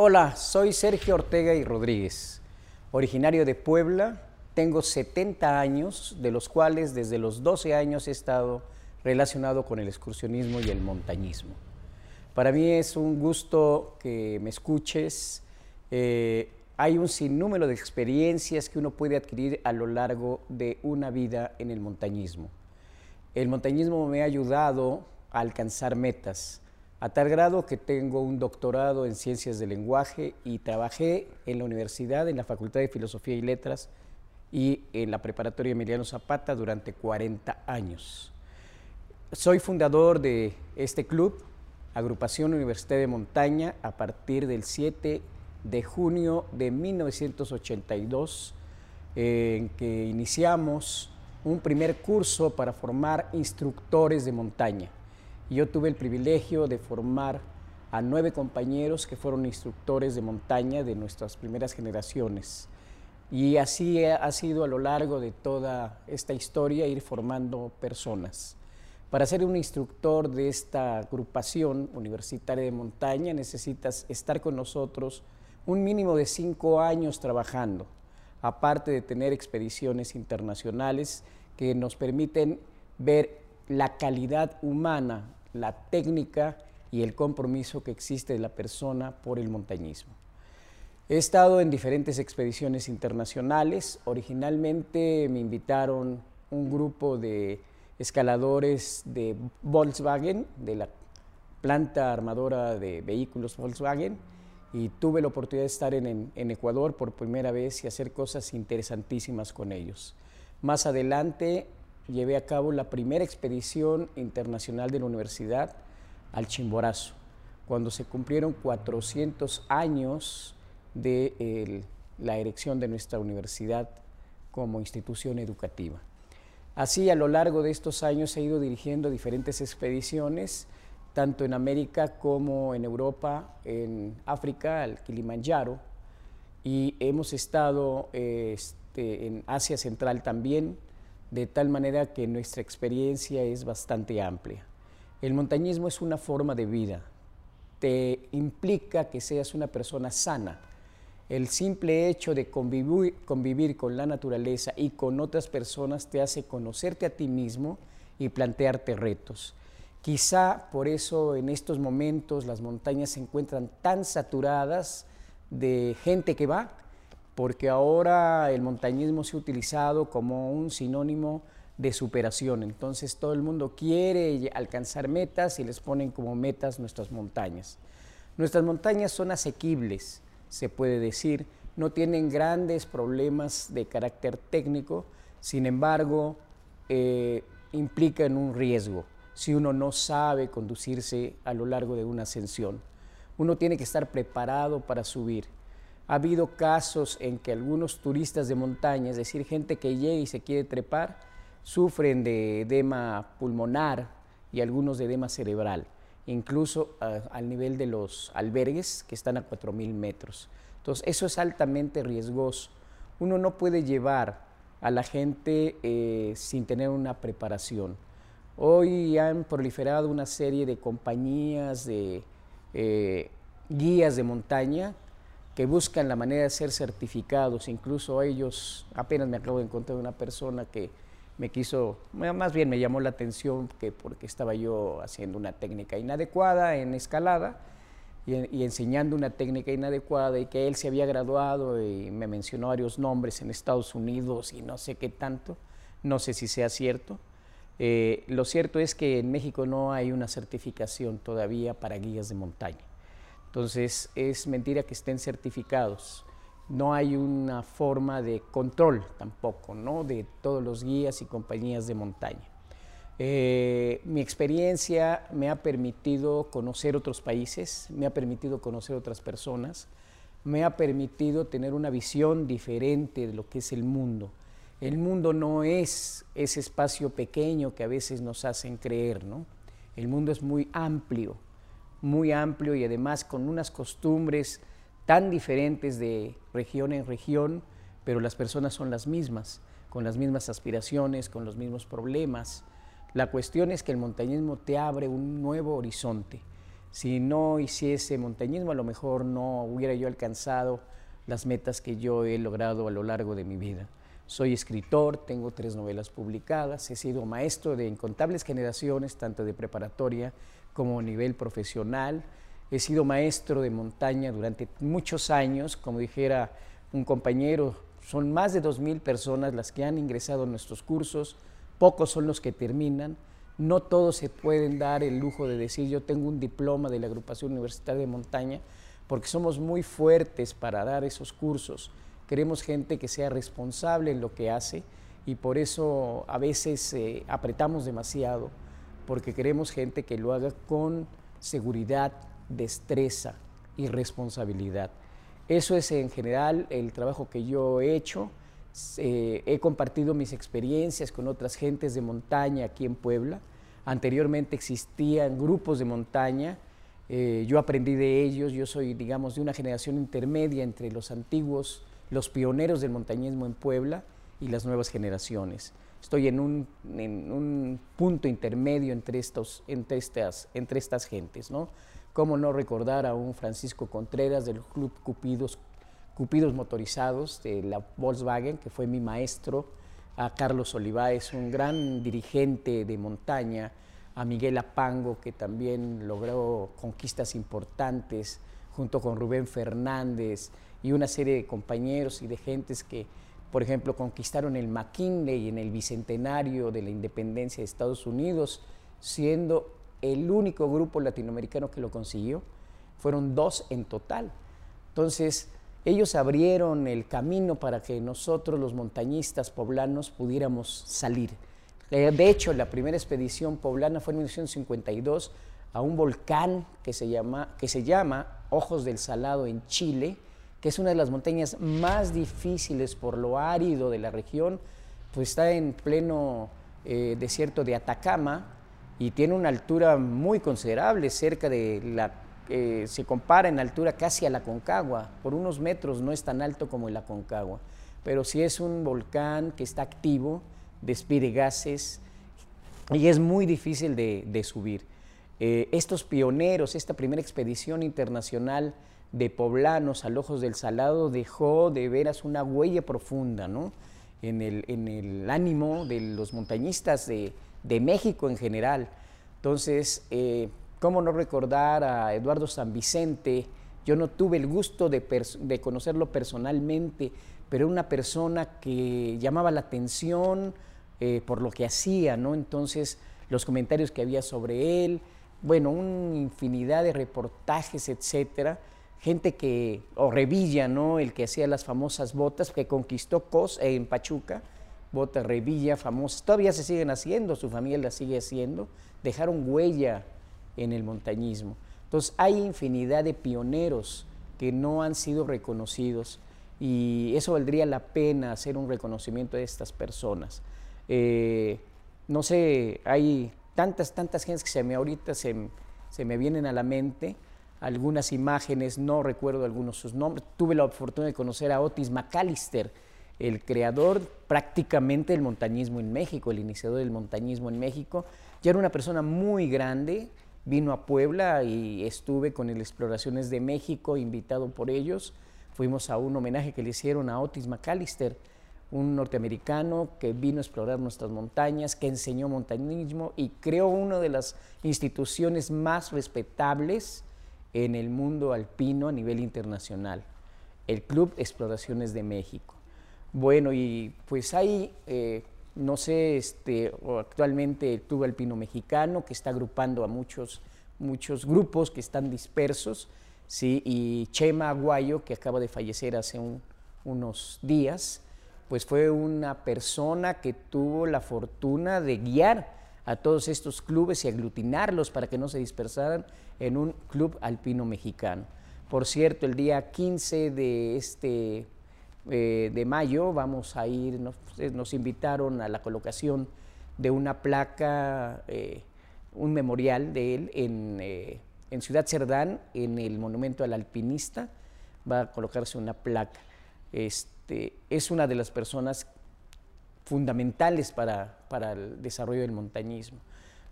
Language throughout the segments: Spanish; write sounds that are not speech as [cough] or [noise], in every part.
Hola, soy Sergio Ortega y Rodríguez, originario de Puebla. Tengo 70 años, de los cuales desde los 12 años he estado relacionado con el excursionismo y el montañismo. Para mí es un gusto que me escuches. Eh, hay un sinnúmero de experiencias que uno puede adquirir a lo largo de una vida en el montañismo. El montañismo me ha ayudado a alcanzar metas, a tal grado que tengo un doctorado en ciencias del lenguaje y trabajé en la universidad, en la Facultad de Filosofía y Letras y en la preparatoria Emiliano Zapata durante 40 años. Soy fundador de este club, Agrupación Universidad de Montaña, a partir del 7 de junio de 1982, en que iniciamos un primer curso para formar instructores de montaña. Yo tuve el privilegio de formar a nueve compañeros que fueron instructores de montaña de nuestras primeras generaciones. Y así ha sido a lo largo de toda esta historia ir formando personas. Para ser un instructor de esta agrupación universitaria de montaña necesitas estar con nosotros un mínimo de cinco años trabajando, aparte de tener expediciones internacionales que nos permiten ver la calidad humana, la técnica y el compromiso que existe de la persona por el montañismo. He estado en diferentes expediciones internacionales. Originalmente me invitaron un grupo de escaladores de Volkswagen, de la planta armadora de vehículos Volkswagen, y tuve la oportunidad de estar en, Ecuador por primera vez y hacer cosas interesantísimas con ellos. Más adelante llevé a cabo la primera expedición internacional de la universidad al Chimborazo, cuando se cumplieron 400 años de la erección de nuestra universidad como institución educativa. Así, a lo largo de estos años he ido dirigiendo diferentes expediciones, tanto en América como en Europa, en África, al Kilimanjaro, y hemos estado este, en Asia Central también, de tal manera que nuestra experiencia es bastante amplia. El montañismo es una forma de vida, te implica que seas una persona sana, el simple hecho de convivir, con la naturaleza y con otras personas te hace conocerte a ti mismo y plantearte retos. Quizá por eso en estos momentos las montañas se encuentran tan saturadas de gente que va, porque ahora el montañismo se ha utilizado como un sinónimo de superación. Entonces todo el mundo quiere alcanzar metas y les ponen como metas nuestras montañas. Nuestras montañas son asequibles, se puede decir, no tienen grandes problemas de carácter técnico, sin embargo, eh, implican un riesgo si uno no sabe conducirse a lo largo de una ascensión. Uno tiene que estar preparado para subir. Ha habido casos en que algunos turistas de montaña, es decir, gente que llega y se quiere trepar, sufren de edema pulmonar y algunos de edema cerebral incluso al nivel de los albergues que están a 4.000 metros. Entonces, eso es altamente riesgoso. Uno no puede llevar a la gente eh, sin tener una preparación. Hoy han proliferado una serie de compañías, de eh, guías de montaña que buscan la manera de ser certificados. Incluso ellos, apenas me acabo de encontrar una persona que me quiso, más bien me llamó la atención que porque estaba yo haciendo una técnica inadecuada en escalada y, enseñando una técnica inadecuada y que él se había graduado y me mencionó varios nombres en Estados Unidos y no sé qué tanto, no sé si sea cierto. Eh, lo cierto es que en México no hay una certificación todavía para guías de montaña. Entonces es mentira que estén certificados no hay una forma de control tampoco, ¿no? De todos los guías y compañías de montaña. Eh, mi experiencia me ha permitido conocer otros países, me ha permitido conocer otras personas, me ha permitido tener una visión diferente de lo que es el mundo. El mundo no es ese espacio pequeño que a veces nos hacen creer, ¿no? El mundo es muy amplio, muy amplio y además con unas costumbres tan diferentes de región en región, pero las personas son las mismas, con las mismas aspiraciones, con los mismos problemas. La cuestión es que el montañismo te abre un nuevo horizonte, Si no hiciese montañismo, a lo mejor no hubiera yo alcanzado las metas que yo he logrado a lo largo de mi vida. Soy escritor, tengo tres novelas publicadas, he sido maestro de incontables generaciones, tanto de preparatoria como nivel profesional. He sido maestro de montaña durante muchos años, como dijera un compañero, son más de 2.000 personas las que han ingresado a nuestros cursos, pocos son los que terminan, no todos se pueden dar el lujo de decir yo tengo un diploma de la agrupación universitaria de montaña, porque somos muy fuertes para dar esos cursos. Queremos gente que sea responsable en lo que hace y por eso a veces eh, apretamos demasiado, porque queremos gente que lo haga con seguridad, destreza y responsabilidad. Eso es en general el trabajo que yo he hecho. Eh, he compartido mis experiencias con otras gentes de montaña aquí en Puebla. Anteriormente existían grupos de montaña. Eh, yo aprendí de ellos. Yo soy, digamos, de una generación intermedia entre los antiguos los pioneros del montañismo en Puebla y las nuevas generaciones. Estoy en un, punto intermedio entre, estos, entre, estas, entre estas gentes. ¿no? ¿Cómo no recordar a un Francisco Contreras del Club Cupidos, Cupidos Motorizados de la Volkswagen, que fue mi maestro, a Carlos Olivares, un gran dirigente de montaña, a Miguel Apango, que también logró conquistas importantes, junto con Rubén Fernández, y una serie de compañeros y de gentes que, por ejemplo, conquistaron el McKinley en el bicentenario de la independencia de Estados Unidos, siendo el único grupo latinoamericano que lo consiguió. Fueron dos en total. Entonces, ellos abrieron el camino para que nosotros, los montañistas poblanos, pudiéramos salir. Eh, de hecho, la primera expedición poblana fue en 1952 a un volcán que se llama, que se llama Ojos del Salado en Chile, que es una de las montañas más difíciles por lo árido de la región, pues está en pleno eh, desierto de Atacama y tiene una altura muy considerable, cerca de la, eh, se compara en altura casi a la Concagua, por unos metros no es tan alto como la Concagua, pero sí es un volcán que está activo, despide gases y es muy difícil de, subir. Eh, estos pioneros, esta primera expedición internacional, de poblanos a Ojos del Salado dejó de veras una huella profunda ¿no? en, el, en, el, ánimo de los montañistas de, de México en general. Entonces, eh, ¿cómo no recordar a Eduardo San Vicente? Yo no tuve el gusto de, de conocerlo personalmente, pero era una persona que llamaba la atención eh, por lo que hacía, ¿no? Entonces, los comentarios que había sobre él, bueno, una infinidad de reportajes, etcétera gente que, o Revilla, ¿no? El que hacía las famosas botas, que conquistó Cos en Pachuca, botas Revilla famosas, todavía se siguen haciendo, su familia las sigue haciendo, dejaron huella en el montañismo. Entonces hay infinidad de pioneros que no han sido reconocidos y eso valdría la pena hacer un reconocimiento de estas personas. Eh, no sé, hay tantas, tantas gentes que se me ahorita se, se me vienen a la mente algunas imágenes, no recuerdo algunos sus nombres. Tuve la oportunidad de conocer a Otis McAllister, el creador prácticamente del montañismo en México, el iniciador del montañismo en México. Ya era una persona muy grande, vino a Puebla y estuve con el Exploraciones de México, invitado por ellos. Fuimos a un homenaje que le hicieron a Otis McAllister, un norteamericano que vino a explorar nuestras montañas, que enseñó montañismo y creó una de las instituciones más respetables en el mundo alpino a nivel internacional, el Club Exploraciones de México. Bueno, y pues hay, eh, no sé, este, actualmente el Club Alpino Mexicano, que está agrupando a muchos, muchos grupos que están dispersos, ¿sí? y Chema Aguayo, que acaba de fallecer hace unos días, pues fue una persona que tuvo la fortuna de guiar a todos estos clubes y aglutinarlos para que no se dispersaran en un club alpino mexicano. Por cierto, el día 15 de este eh, de mayo vamos a ir, eh, nos, invitaron a la colocación de una placa, eh, un memorial de él en, en Ciudad Cerdán, en el Monumento al Alpinista, va a colocarse una placa. Este, es una de las personas fundamentales para, para el desarrollo del montañismo.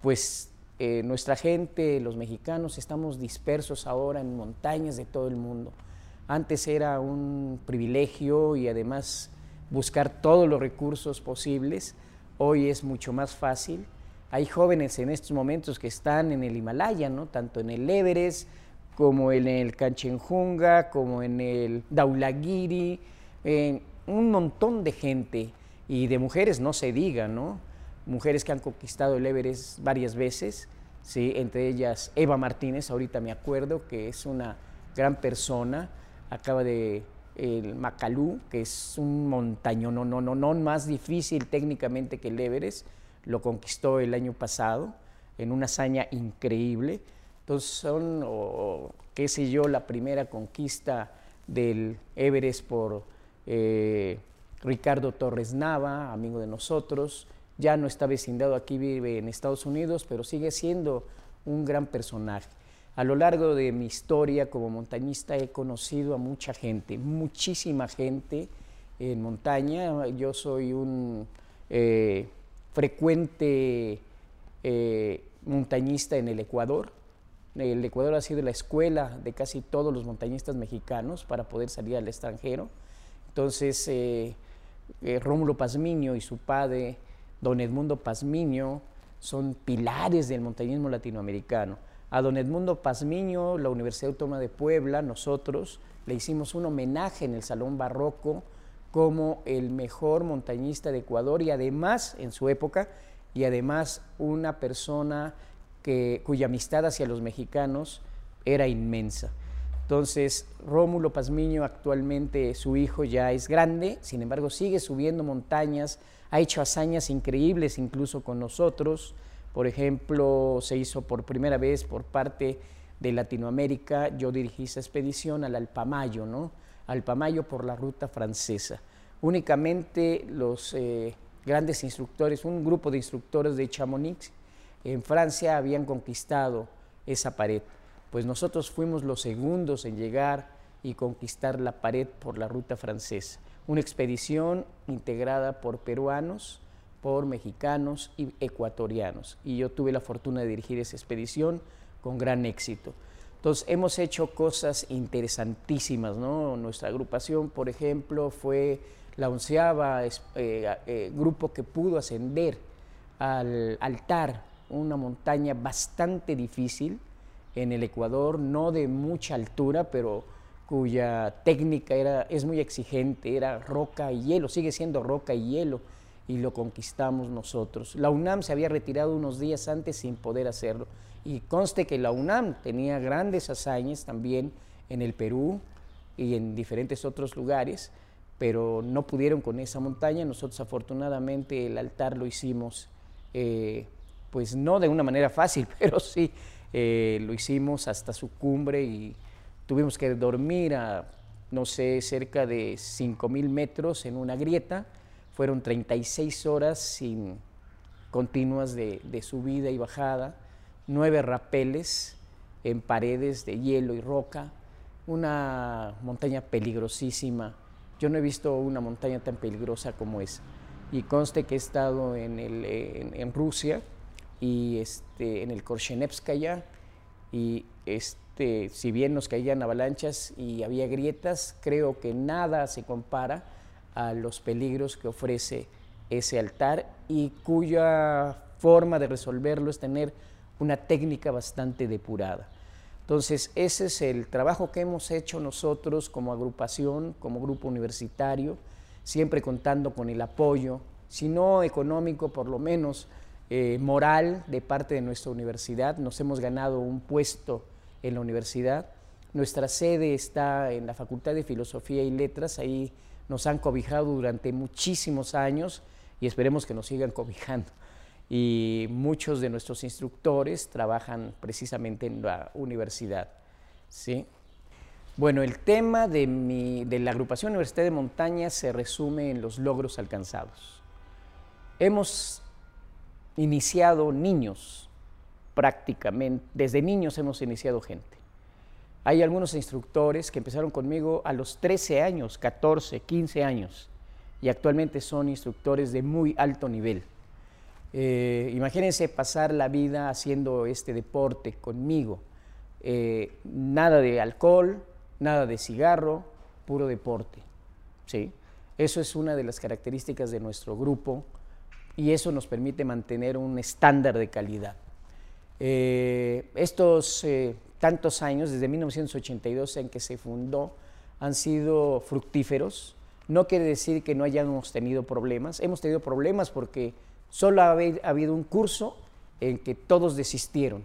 Pues eh, nuestra gente, los mexicanos, estamos dispersos ahora en montañas de todo el mundo. Antes era un privilegio y además buscar todos los recursos posibles. Hoy es mucho más fácil. Hay jóvenes en estos momentos que están en el Himalaya, ¿no? tanto en el Everest como en el Kanchenjunga, como en el Daulagiri, un montón de gente y de mujeres no se diga, ¿no? mujeres que han conquistado el Everest varias veces, ¿sí? entre ellas Eva Martínez, ahorita me acuerdo, que es una gran persona, acaba de el Macalú, que es un montañón más difícil técnicamente que el Everest, lo conquistó el año pasado en una hazaña increíble. Entonces son, o, qué sé yo, la primera conquista del Everest por eh, Ricardo Torres Nava, amigo de nosotros, ya no está vecindado aquí, vive en Estados Unidos, pero sigue siendo un gran personaje. A lo largo de mi historia como montañista he conocido a mucha gente, muchísima gente en montaña. Yo soy un eh, frecuente eh, montañista en el Ecuador. El Ecuador ha sido la escuela de casi todos los montañistas mexicanos para poder salir al extranjero. Entonces, eh, Rómulo Pazmiño y su padre don Edmundo Pazmiño son pilares del montañismo latinoamericano. A don Edmundo Pazmiño, la Universidad Autónoma de Puebla, nosotros le hicimos un homenaje en el Salón Barroco como el mejor montañista de Ecuador y además, en su época, y además una persona que, cuya amistad hacia los mexicanos era inmensa. Entonces, Rómulo Pazmiño actualmente, su hijo ya es grande, sin embargo sigue subiendo montañas, ha hecho hazañas increíbles incluso con nosotros. Por ejemplo, se hizo por primera vez por parte de Latinoamérica, yo dirigí esa expedición al Alpamayo, ¿no? Alpamayo por la ruta francesa. Únicamente los eh, grandes instructores, un grupo de instructores de Chamonix en Francia habían conquistado esa pared. Pues nosotros fuimos los segundos en llegar y conquistar la pared por la ruta francesa una expedición integrada por peruanos, por mexicanos y ecuatorianos. Y yo tuve la fortuna de dirigir esa expedición con gran éxito. Entonces, hemos hecho cosas interesantísimas. Nuestra agrupación, por ejemplo, fue la onceava eh, eh, grupo que pudo ascender al altar, una montaña bastante difícil en el Ecuador, no de mucha altura, pero cuya técnica era, es muy exigente, era roca y hielo, sigue siendo roca y hielo, y lo conquistamos nosotros. La UNAM se había retirado unos días antes sin poder hacerlo, y conste que la UNAM tenía grandes hazañas también en el Perú y en diferentes otros lugares, pero no pudieron con esa montaña. Nosotros afortunadamente el altar lo hicimos, eh, pues no de una manera fácil, [laughs] pero sí eh, lo hicimos hasta su cumbre y Tuvimos que dormir a, no sé, cerca de 5.000 metros en una grieta. Fueron 36 horas sin continuas de, subida y bajada, nueve rapeles en paredes de hielo y roca, una montaña peligrosísima. Yo no he visto una montaña tan peligrosa como esa. Y conste que he estado en, el, en, Rusia y este, en el Korshenevskaya y este, si bien nos caían avalanchas y había grietas, creo que nada se compara a los peligros que ofrece ese altar y cuya forma de resolverlo es tener una técnica bastante depurada. Entonces, ese es el trabajo que hemos hecho nosotros como agrupación, como grupo universitario, siempre contando con el apoyo, si no económico, por lo menos eh, moral de parte de nuestra universidad. Nos hemos ganado un puesto en la universidad. Nuestra sede está en la Facultad de Filosofía y Letras, ahí nos han cobijado durante muchísimos años y esperemos que nos sigan cobijando. Y muchos de nuestros instructores trabajan precisamente en la universidad. ¿sí? Bueno, el tema de, mi, de la agrupación Universidad de Montaña se resume en los logros alcanzados. Hemos iniciado niños prácticamente, desde niños hemos iniciado gente. Hay algunos instructores que empezaron conmigo a los 13 años, 14, 15 años y actualmente son instructores de muy alto nivel. Eh, imagínense pasar la vida haciendo este deporte conmigo. Eh, nada de alcohol, nada de cigarro, puro deporte. ¿sí? Eso es una de las características de nuestro grupo y eso nos permite mantener un estándar de calidad. Eh, estos tantos años, desde 1982 en que se fundó, han sido fructíferos. No quiere decir que no hayamos tenido problemas. Hemos tenido problemas porque solo ha habido un curso en que todos desistieron.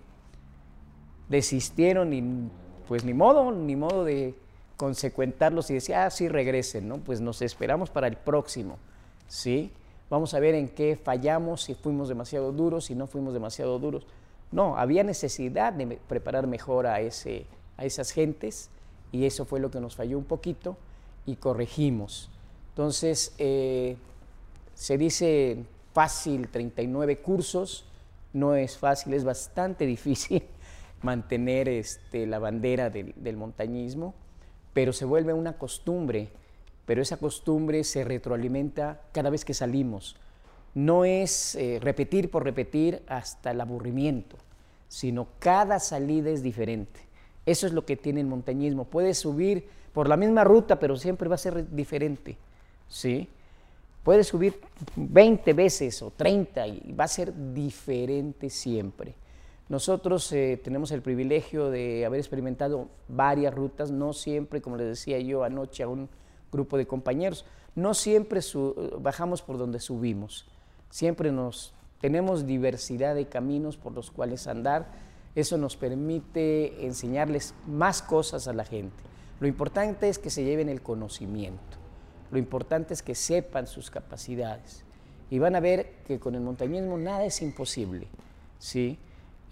Desistieron y pues ni modo, ni modo de consecuentarlos y decir, ah, sí, regresen, ¿no? Pues nos esperamos para el próximo, ¿sí? Vamos a ver en qué fallamos, si fuimos demasiado duros, si no fuimos demasiado duros. No, había necesidad de preparar mejor a, ese, a esas gentes y eso fue lo que nos falló un poquito y corregimos. Entonces, eh, se dice fácil 39 cursos, no es fácil, es bastante [laughs] difícil mantener este, la bandera del, montañismo, pero se vuelve una costumbre, pero esa costumbre se retroalimenta cada vez que salimos. No es eh, repetir por repetir hasta el aburrimiento, sino cada salida es diferente. Eso es lo que tiene el montañismo. Puedes subir por la misma ruta, pero siempre va a ser diferente. ¿sí? Puedes subir 20 veces o 30 y va a ser diferente siempre. Nosotros eh, tenemos el privilegio de haber experimentado varias rutas, no siempre, como les decía yo anoche a grupo de compañeros, no siempre bajamos por donde subimos, siempre nos tenemos diversidad de caminos por los cuales andar eso nos permite enseñarles más cosas a la gente. Lo importante es que se lleven el conocimiento. Lo importante es que sepan sus capacidades. Y van a ver que con el montañismo nada es imposible. ¿sí?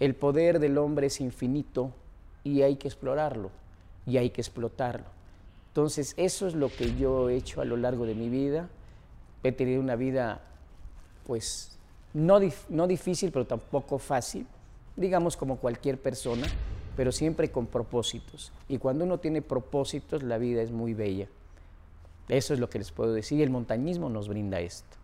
El poder del hombre es infinito y hay que explorarlo y hay que explotarlo. Entonces, eso es lo que yo he hecho a lo largo de mi vida. He tenido una vida, pues, no, no difícil, pero tampoco fácil digamos como cualquier persona, pero siempre con propósitos. Y cuando uno tiene propósitos, la vida es muy bella. Eso es lo que les puedo decir. El montañismo nos brinda esto.